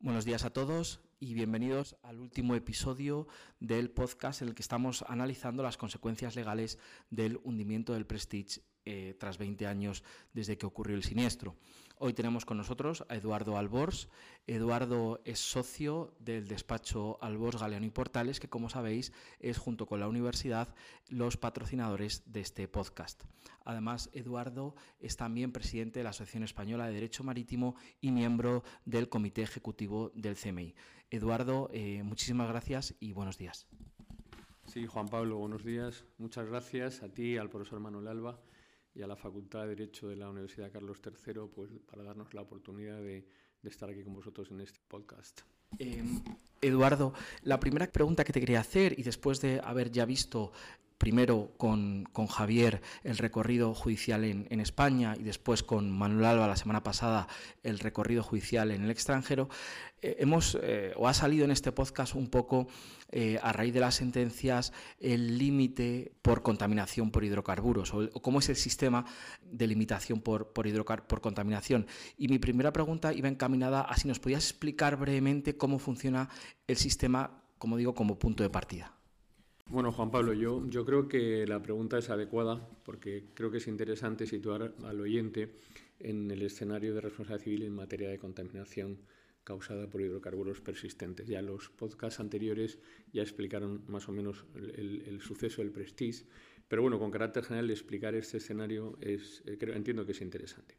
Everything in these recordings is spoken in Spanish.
Buenos días a todos y bienvenidos al último episodio del podcast en el que estamos analizando las consecuencias legales del hundimiento del Prestige eh, tras 20 años desde que ocurrió el siniestro. Hoy tenemos con nosotros a Eduardo Albors. Eduardo es socio del despacho Albors Galeano y Portales, que como sabéis es junto con la universidad los patrocinadores de este podcast. Además, Eduardo es también presidente de la Asociación Española de Derecho Marítimo y miembro del Comité Ejecutivo del CMI. Eduardo, eh, muchísimas gracias y buenos días. Sí, Juan Pablo, buenos días. Muchas gracias a ti, al profesor Manuel Alba y a la Facultad de Derecho de la Universidad Carlos III pues, para darnos la oportunidad de, estar aquí con vosotros en este podcast. Em, Eduardo, la primera pregunta que te quería hacer, y después de haber ya visto primero con, Javier el recorrido judicial en, España y después con Manuel Alba la semana pasada el recorrido judicial en el extranjero, eh, hemos eh, o ha salido en este podcast un poco eh, a raíz de las sentencias el límite por contaminación por hidrocarburos o, cómo es el sistema de limitación por, por, por contaminación. Y mi primera pregunta iba encaminada a si nos podías explicar brevemente cómo funciona el sistema, como digo, como punto de partida. Bueno, Juan Pablo, yo, creo que la pregunta es adecuada porque creo que es interesante situar al oyente en el escenario de responsabilidad civil en materia de contaminación causada por hidrocarburos persistentes. Ya los podcasts anteriores ya explicaron más o menos el, suceso del Prestige, pero bueno, con carácter general explicar este escenario es, eh, creo, entiendo que es interesante.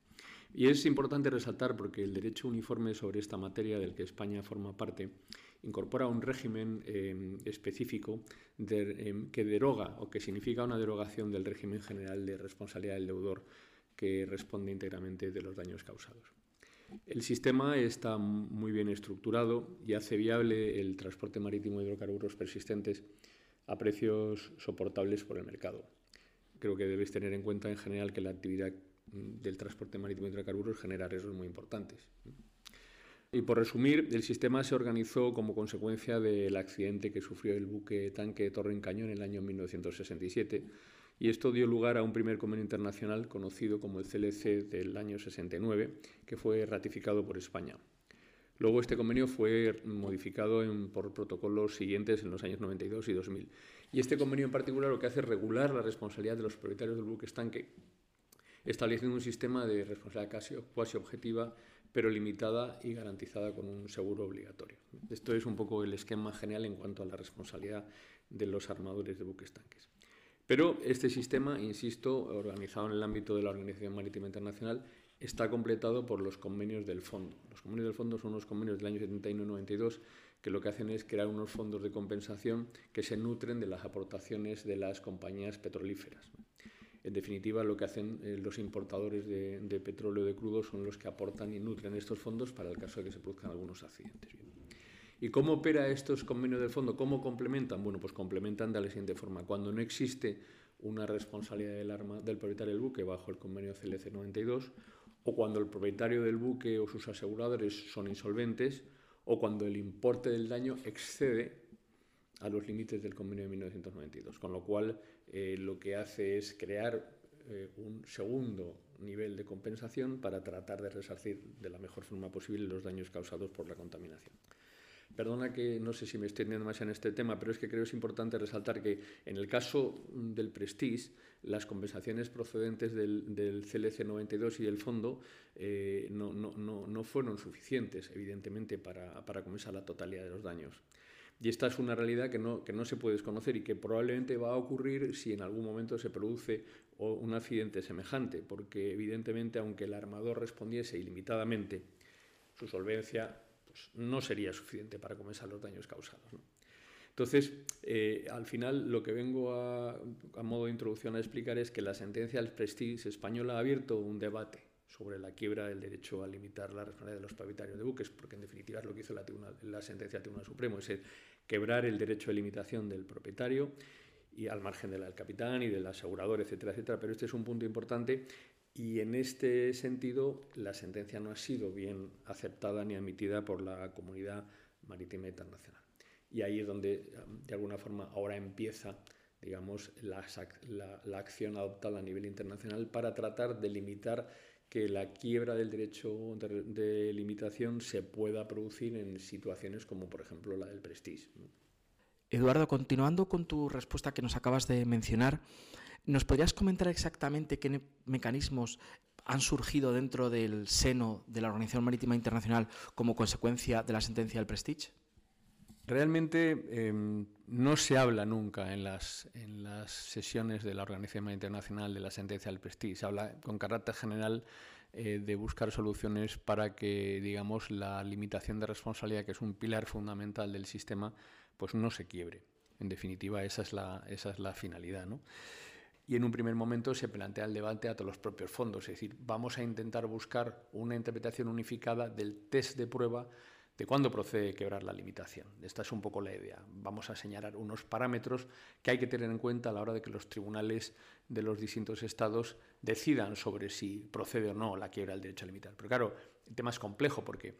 Y es importante resaltar porque el derecho uniforme sobre esta materia del que España forma parte incorpora un régimen eh, específico eh, que deroga o que significa una derogación del régimen general de responsabilidad del deudor que responde íntegramente de los daños causados. El sistema está muy bien estructurado y hace viable el transporte marítimo de hidrocarburos persistentes a precios soportables por el mercado. Creo que debes tener en cuenta en general que la actividad del transporte marítimo de hidrocarburos genera riesgos muy importantes. Y por resumir, el sistema se organizó como consecuencia del accidente que sufrió el buque tanque Torre Cañón en el año 1967 y esto dio lugar a un primer convenio internacional conocido como el CLC del año 69 que fue ratificado por España. Luego este convenio fue modificado por protocolos siguientes en los años 92 y 2000. Y este convenio en particular lo que hace es regular la responsabilidad de los propietarios del buque estanque estableciendo un sistema de responsabilidad casi, cuasi objetiva, pero limitada y garantizada con un seguro obligatorio. Esto es un poco el esquema general en cuanto a la responsabilidad de los armadores de buques tanques. Pero este sistema, insisto, organizado en el ámbito de la Organización Marítima Internacional, está completado por los convenios del fondo. Los convenios del fondo son unos convenios del año 71 y 92 que lo que hacen es crear unos fondos de compensación que se nutren de las aportaciones de las compañías petrolíferas. En definitiva, lo que hacen eh, los importadores de, petróleo de crudo son los que aportan y nutren estos fondos para el caso de que se produzcan algunos accidentes. ¿Y cómo opera estos convenios del fondo? ¿Cómo complementan? Bueno, pues complementan de la siguiente forma. Cuando no existe una responsabilidad del, del propietario del buque bajo el convenio CLC 92, o cuando el propietario del buque o sus aseguradores son insolventes, o cuando el importe del daño excede a los límites del convenio de 1992, con lo cual eh, lo que hace es crear eh, un segundo nivel de compensación para tratar de resarcir de la mejor forma posible los daños causados por la contaminación. Perdona que no sé si me entendiendo más en este tema, pero es que creo que es importante resaltar que en el caso del Prestige, las compensaciones procedentes del, del CLC 92 y del fondo eh, no, no, no, fueron suficientes, evidentemente, para, para compensar la totalidad de los daños. Y esta es una realidad que no, que no se puede desconocer y que probablemente va a ocurrir si en algún momento se produce un accidente semejante, porque evidentemente aunque el armador respondiese ilimitadamente, su solvencia pues, no sería suficiente para compensar los daños causados. Entonces, eh, al final lo que vengo a, a, modo de introducción a explicar es que la sentencia del Prestige española ha abierto un debate sobre la quiebra del derecho a limitar la responsabilidad de los propietarios de buques, porque en definitiva es lo que hizo la, la sentencia del Tribunal Supremo, es quebrar el derecho de limitación del propietario y al margen del capitán y del asegurador, etcétera, etcétera. Pero este es un punto importante y en este sentido la sentencia no ha sido bien aceptada ni admitida por la comunidad marítima internacional. Y ahí es donde, de alguna forma, ahora empieza digamos, la, acción adoptada a nivel internacional para tratar de limitar que la quiebra del derecho de, limitación se pueda producir en situaciones como, por ejemplo, la del Prestige. Eduardo, continuando con tu respuesta que nos acabas de mencionar, ¿nos podrías comentar exactamente qué mecanismos han surgido dentro del seno de la Organización Marítima Internacional como consecuencia de la sentencia del Prestige? Realmente em, no se habla nunca en las, en las sesiones de la Organización Internacional de la sentencia del Prestige. Se habla con carácter general eh, de buscar soluciones para que, digamos, la limitación de responsabilidad, que es un pilar fundamental del sistema, pues no se quiebre. En definitiva, esa es la, esa es la finalidad. ¿no? Y en un primer momento se plantea el debate a todos los propios fondos, es decir, vamos a intentar buscar una interpretación unificada del test de prueba de cuándo procede quebrar la limitación. Esta es un poco la idea. Vamos a señalar unos parámetros que hay que tener en cuenta a la hora de que los tribunales de los distintos estados decidan sobre si procede o no la quiebra del derecho a limitar. Pero claro, el tema es complejo porque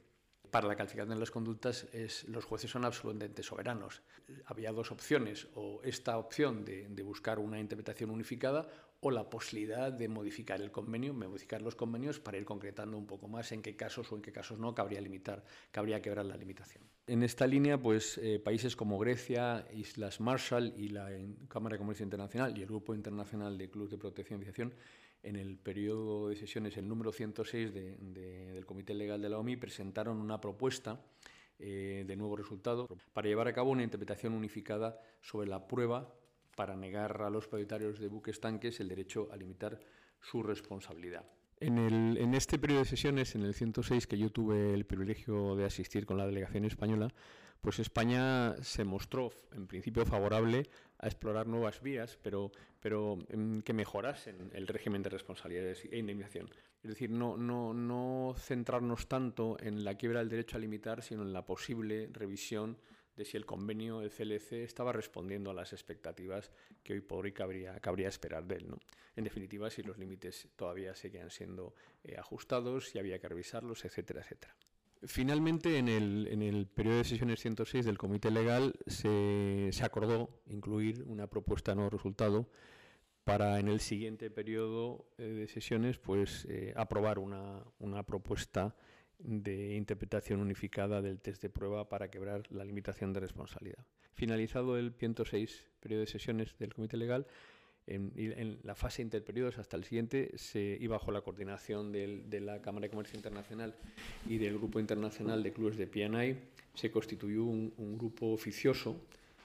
para la calificación de las conductas los jueces son absolutamente soberanos. Había dos opciones, o esta opción de buscar una interpretación unificada o la posibilidad de modificar el convenio, modificar los convenios para ir concretando un poco más en qué casos o en qué casos no cabría limitar, cabría quebrar la limitación. En esta línea, pues eh, países como Grecia, Islas Marshall y la Cámara de Comercio Internacional y el Grupo Internacional de Clubes de Protección y Aviación, en el periodo de sesiones, el número 106 del Comité Legal de la OMI, presentaron una propuesta eh, de nuevo resultado para llevar a cabo una interpretación unificada sobre la prueba para negar a los propietarios de buques tanques el derecho a limitar su responsabilidad. En, el, en, este periodo de sesiones, en el 106, que yo tuve el privilegio de asistir con la delegación española, pues España se mostró en principio favorable a explorar nuevas vías, pero, pero mm, que mejorasen el régimen de responsabilidades e indemnización. Es decir, no, no, no centrarnos tanto en la quiebra del derecho a limitar, sino en la posible revisión de si el convenio del CLC estaba respondiendo a las expectativas que hoy por hoy cabría, cabría esperar de él. ¿no? En definitiva, si los límites todavía seguían siendo eh, ajustados, si había que revisarlos, etcétera, etcétera. Finalmente, en el, en el, periodo de sesiones 106 del Comité Legal se, acordó incluir una propuesta de nuevo resultado para en el siguiente periodo eh, de sesiones pues eh, aprobar una, una propuesta de interpretación unificada del test de prueba para quebrar la limitación de responsabilidad. Finalizado el 106 periodo de sesiones del Comité Legal, en, la fase interperiodos hasta el siguiente, se, y bajo la coordinación de la Cámara de Comercio Internacional y del Grupo Internacional de Clubes de PNI, se constituyó un, un grupo oficioso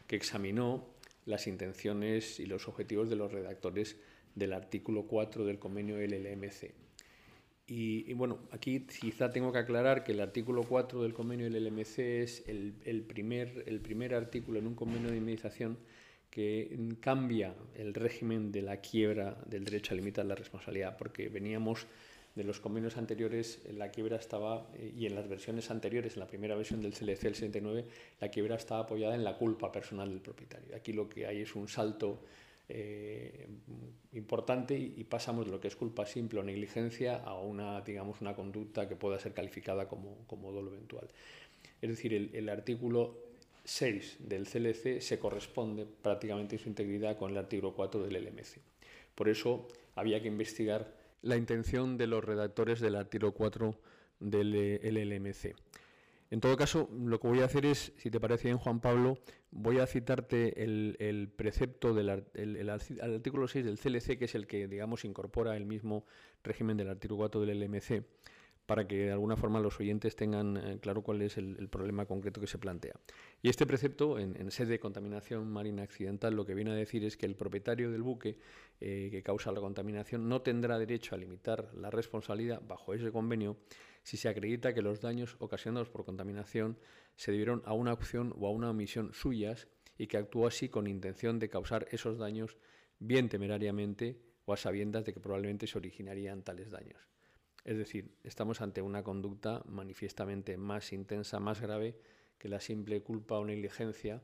que examinó las intenciones y los objetivos de los redactores del artículo 4 del convenio LLMC y, bueno, aquí quizá tengo que aclarar que el artículo 4 del convenio del LMC es el, primer, el primer artículo en un convenio de indemnización que cambia el régimen de la quiebra del derecho a limitar la responsabilidad, porque veníamos de los convenios anteriores, la quiebra estaba, eh, y en las versiones anteriores, en la primera versión del CLC, el 69, la quiebra estaba apoyada en la culpa personal del propietario. Aquí lo que hay es un salto eh, importante y, pasamos de lo que es culpa simple o negligencia a una, digamos, una conducta que pueda ser calificada como, como dolo eventual. Es decir, el, el, artículo 6 del CLC se corresponde prácticamente en su integridad con el artículo 4 del LMC. Por eso había que investigar la intención de los redactores del artículo 4 del LMC. En todo caso, lo que voy a hacer es, si te parece bien, Juan Pablo, voy a citarte el, precepto del artículo 6 del CLC, que es el que, digamos, incorpora el mismo régimen del artículo 4 del LMC, para que de alguna forma los oyentes tengan eh, claro cuál es el, problema concreto que se plantea. Y este precepto, en, sede de contaminación marina accidental, lo que viene a decir es que el propietario del buque eh, que causa la contaminación no tendrá derecho a limitar la responsabilidad bajo ese convenio si se acredita que los daños ocasionados por contaminación se debieron a una acción o a una omisión suyas y que actuó así con intención de causar esos daños bien temerariamente o a sabiendas de que probablemente se originarían tales daños. Es decir, estamos ante una conducta manifiestamente más intensa, más grave que la simple culpa o negligencia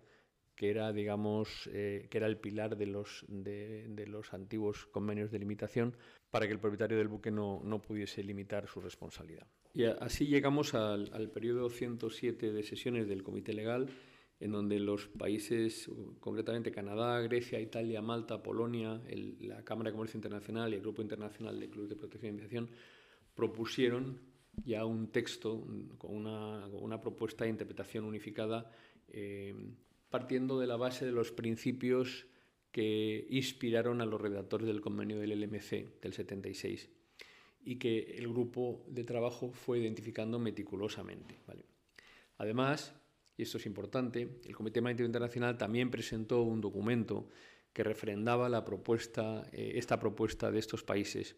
que era, digamos, eh, que era el pilar de los, antiguos convenios de limitación para que el propietario del buque no, no pudiese limitar su responsabilidad. Y así llegamos al, al, periodo 107 de sesiones del Comité Legal, en donde los países, concretamente Canadá, Grecia, Italia, Malta, Polonia, la Cámara de Comercio Internacional y el Grupo Internacional de Clubes de Protección e Iniciación, propusieron ya un texto con una, propuesta de interpretación unificada eh, partiendo de la base de los principios que inspiraron a los redactores del convenio del LMC del 76 y que el grupo de trabajo fue identificando meticulosamente. Además, y esto es importante, el Comité Marítimo Internacional también presentó un documento que refrendaba eh, esta propuesta de estos países,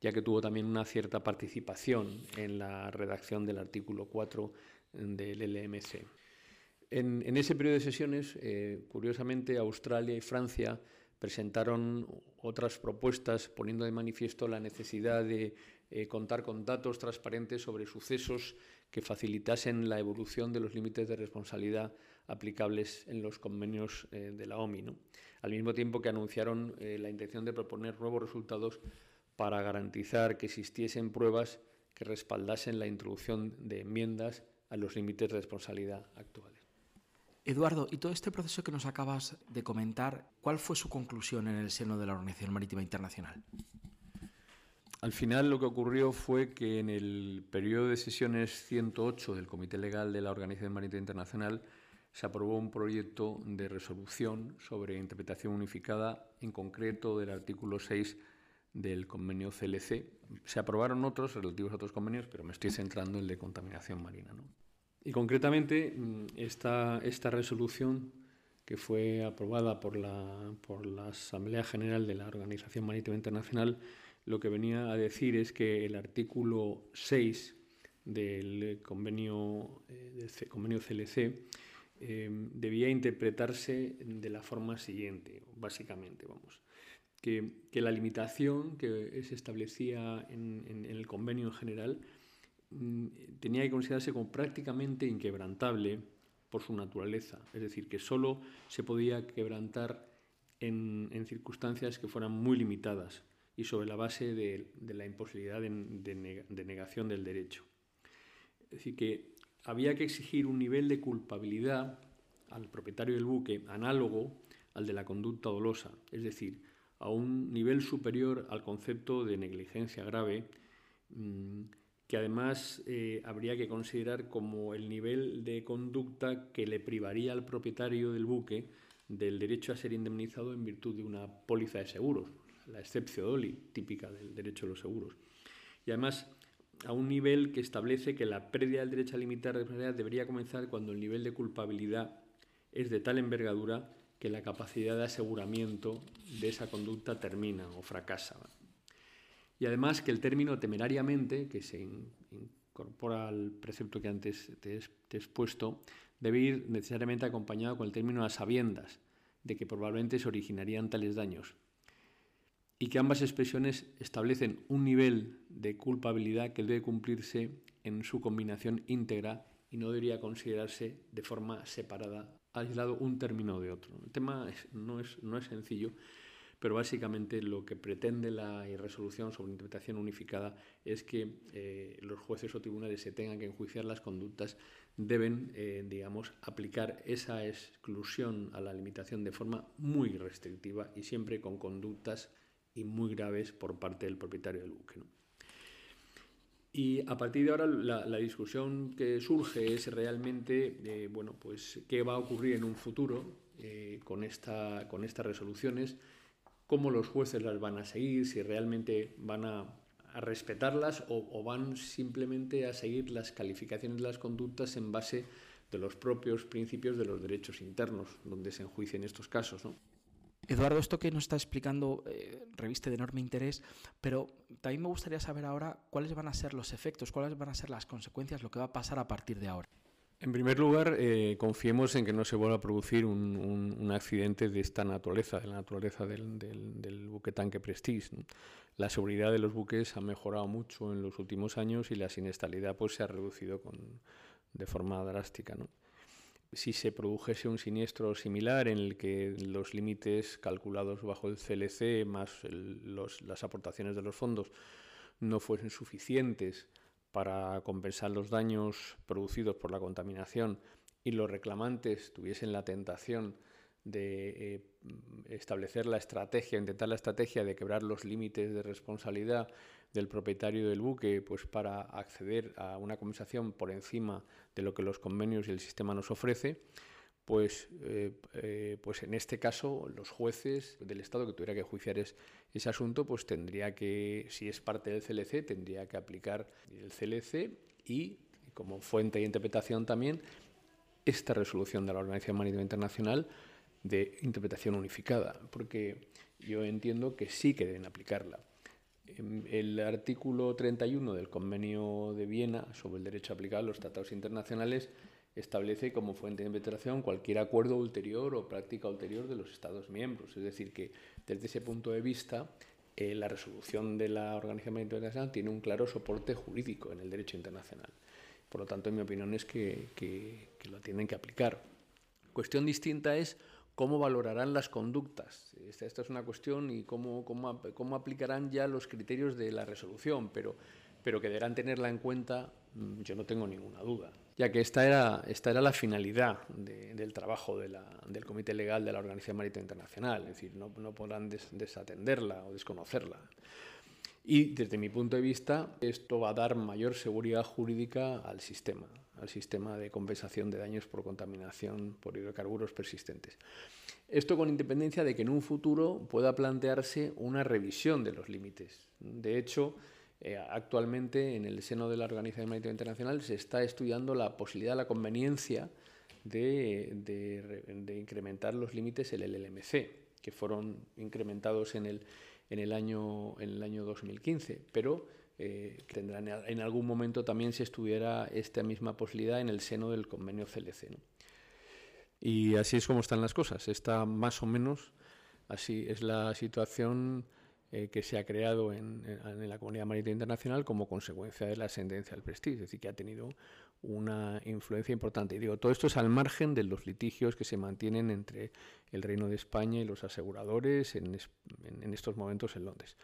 ya que tuvo también una cierta participación en la redacción del artículo 4 del LMC. En, ese periodo de sesiones, eh, curiosamente, Australia y Francia presentaron otras propuestas poniendo de manifiesto la necesidad de eh, contar con datos transparentes sobre sucesos que facilitasen la evolución de los límites de responsabilidad aplicables en los convenios eh, de la OMI, al mismo tiempo que anunciaron la intención de proponer nuevos resultados para garantizar que existiesen pruebas que respaldasen la introducción de enmiendas a los límites de responsabilidad actuales. Eduardo, y todo este proceso que nos acabas de comentar, ¿cuál fue su conclusión en el seno de la Organización Marítima Internacional? Al final lo que ocurrió fue que en el periodo de sesiones 108 del Comité Legal de la Organización Marítima Internacional se aprobó un proyecto de resolución sobre interpretación unificada, en concreto del artículo 6 del convenio CLC. Se aprobaron otros relativos a otros convenios, pero me estoy centrando en el de contaminación marina. Y concretamente mm, esta, esta resolución que fue aprobada por la, por la Asamblea General de la Organización Marítima Internacional lo que venía a decir es que el artículo 6 del convenio, eh, del convenio CLC eh, debía interpretarse de la forma siguiente, básicamente, vamos. Que, la limitación que se establecía en, el convenio en general mm, tenía que considerarse como prácticamente inquebrantable por su naturaleza, es decir, que solo se podía quebrantar en circunstancias que fueran muy limitadas, y sobre la base de, la imposibilidad de, negación del derecho. Es decir, que había que exigir un nivel de culpabilidad al propietario del buque análogo al de la conducta dolosa, es decir, a un nivel superior al concepto de negligencia grave, mm, que además eh, habría que considerar como el nivel de conducta que le privaría al propietario del buque del derecho a ser indemnizado en virtud de una póliza de seguros, la excepción doli, típica del derecho de los seguros. Y además, a un nivel que establece que la pérdida del derecho a limitar responsabilidad debería comenzar cuando el nivel de culpabilidad es de tal envergadura que la capacidad de aseguramiento de esa conducta termina o fracasa. Y además que el término temerariamente, que se incorpora al precepto que antes te he expuesto, debe ir necesariamente acompañado con el término a sabiendas de que probablemente se originarían tales daños, y que ambas expresiones establecen un nivel de culpabilidad que debe cumplirse en su combinación íntegra y no debería considerarse de forma separada, aislado un término de otro. El tema no, es, no es sencillo, pero básicamente lo que pretende la resolución sobre interpretación unificada es que eh, los jueces o tribunales se tengan que enjuiciar las conductas deben, eh, digamos, aplicar esa exclusión a la limitación de forma muy restrictiva y siempre con conductas y muy graves por parte del propietario del buque. Y a partir de ahora la, discusión que surge es realmente, eh, bueno, pues qué va a ocurrir en un futuro eh, con, esta, con estas resoluciones, cómo los jueces las van a seguir, si realmente van a, respetarlas o, van simplemente a seguir las calificaciones de las conductas en base de los propios principios de los derechos internos, donde se enjuician estos casos. ¿no? Eduardo, esto que nos está explicando eh, reviste de enorme interés, pero también me gustaría saber ahora cuáles van a ser los efectos, cuáles van a ser las consecuencias, lo que va a pasar a partir de ahora. En primer lugar, eh, confiemos en que no se vuelva a producir un, accidente de esta naturaleza, de la naturaleza del, buque tanque Prestige. La seguridad de los buques ha mejorado mucho en los últimos años y la siniestralidad pues, se ha reducido de forma drástica. Si se produjese un siniestro similar en el que los límites calculados bajo el CLC más las aportaciones de los fondos no fuesen suficientes para compensar los daños producidos por la contaminación y los reclamantes tuviesen la tentación de eh, establecer la estrategia, intentar la estrategia de quebrar los límites de responsabilidad del propietario del buque, pues para acceder a una compensación por encima de lo que los convenios y el sistema nos ofrece, pues, eh, eh, pues en este caso los jueces del Estado que tuviera que juiciar ese asunto, pues tendría que, si es parte del CLC, tendría que aplicar el CLC y como fuente de interpretación también esta resolución de la Organización Marítima Internacional de interpretación unificada, porque yo entiendo que sí que deben aplicarla. El artículo 31 del Convenio de Viena sobre el derecho a aplicar los tratados internacionales establece como fuente de interpretación cualquier acuerdo ulterior o práctica ulterior de los Estados miembros. Es decir, que desde ese punto de vista, eh, la resolución de la Organización Internacional tiene un claro soporte jurídico en el derecho internacional. Por lo tanto, en mi opinión es que, que lo tienen que aplicar. Cuestión distinta es cómo valorarán las conductas. Esta, es una cuestión y cómo, cómo, cómo, aplicarán ya los criterios de la resolución, pero, pero que deberán tenerla en cuenta, mm, yo no tengo ninguna duda, ya que esta era, esta era la finalidad del trabajo de la, del Comité Legal de la Organización Marítima Internacional, es decir, no, no podrán desatenderla o desconocerla. Y desde mi punto de vista, esto va a dar mayor seguridad jurídica al sistema, al sistema de compensación de daños por contaminación por hidrocarburos persistentes. Esto con independencia de que en un futuro pueda plantearse una revisión de los límites. De hecho, eh, actualmente en el seno de la Organización Marítima Internacional se está estudiando la posibilidad, la conveniencia de, incrementar los límites en el LMC, que fueron incrementados en el, en el año, en el año 2015, pero eh, tendrán en algún momento también si estuviera esta misma posibilidad en el seno del convenio CLC. Y así es como están las cosas. Está más o menos así es la situación eh, que se ha creado en, la comunidad marítima internacional como consecuencia de la sentencia del Prestige, es decir, que ha tenido una influencia importante. Y digo, todo esto es al margen de los litigios que se mantienen entre el Reino de España y los aseguradores en estos momentos en Londres.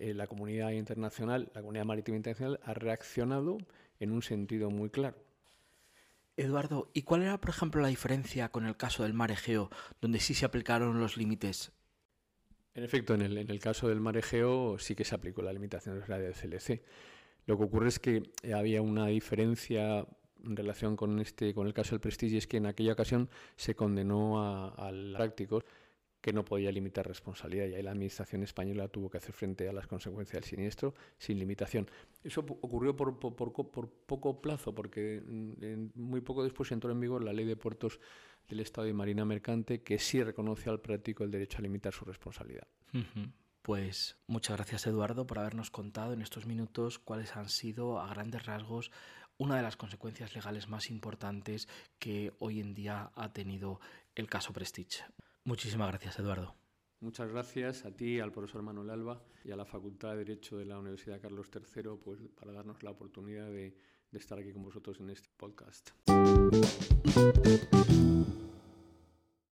Eh, la comunidad internacional, la comunidad marítima internacional ha reaccionado en un sentido muy claro. Eduardo, ¿y cuál era, por ejemplo, la diferencia con el caso del mar Egeo, donde sí se aplicaron los límites? En efecto, en el, en el caso del mar Egeo sí que se aplicó la limitación del CLC. Lo que ocurre es que había una diferencia en relación con, este, con el caso del Prestige, es que en aquella ocasión se condenó a, a prácticos que no podía limitar responsabilidad y ahí la Administración española tuvo que hacer frente a las consecuencias del siniestro sin limitación. Eso ocurrió por, poco plazo, porque muy poco después entró en vigor la Ley de Puertos del Estado y Marina Mercante, que sí reconoce al práctico el derecho a limitar su responsabilidad. Pues muchas gracias Eduardo por habernos contado en estos minutos cuáles han sido a grandes rasgos una de las consecuencias legales más importantes que hoy en día ha tenido el caso Prestige. Muchísimas gracias, Eduardo. Muchas gracias a ti, al profesor Manuel Alba y a la Facultad de Derecho de la Universidad Carlos III pues, para darnos la oportunidad de, de estar aquí con vosotros en este podcast.